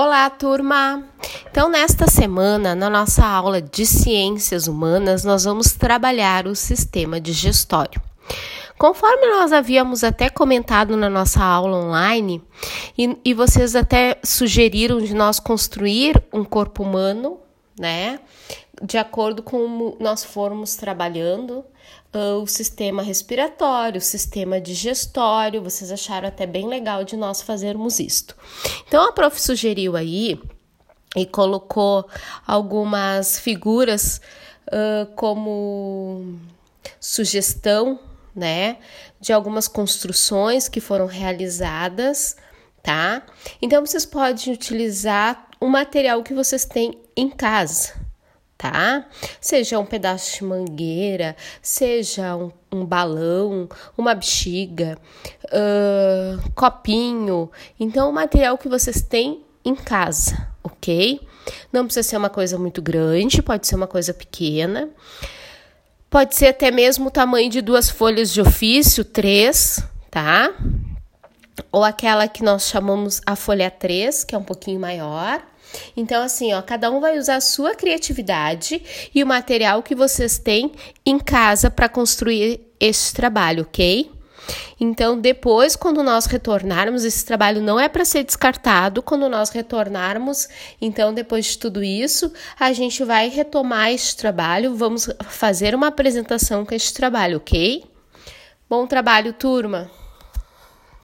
Olá, turma! Então, nesta semana, na nossa aula de Ciências Humanas, nós vamos trabalhar o sistema digestório. Conforme nós havíamos até comentado na nossa aula online, e, e vocês até sugeriram de nós construir um corpo humano, né? De acordo com nós formos trabalhando uh, o sistema respiratório, o sistema digestório, vocês acharam até bem legal de nós fazermos isto. Então a prof sugeriu aí e colocou algumas figuras uh, como sugestão, né, de algumas construções que foram realizadas, tá? Então vocês podem utilizar o material que vocês têm em casa, tá? Seja um pedaço de mangueira, seja um, um balão, uma bexiga, uh, copinho. Então, o material que vocês têm em casa, ok? Não precisa ser uma coisa muito grande, pode ser uma coisa pequena. Pode ser até mesmo o tamanho de duas folhas de ofício, três, tá? Ou aquela que nós chamamos a folha 3, que é um pouquinho maior. Então, assim, ó, cada um vai usar a sua criatividade e o material que vocês têm em casa para construir este trabalho, ok? Então, depois, quando nós retornarmos, esse trabalho não é para ser descartado. Quando nós retornarmos, então, depois de tudo isso, a gente vai retomar este trabalho, vamos fazer uma apresentação com este trabalho, ok? Bom trabalho, turma!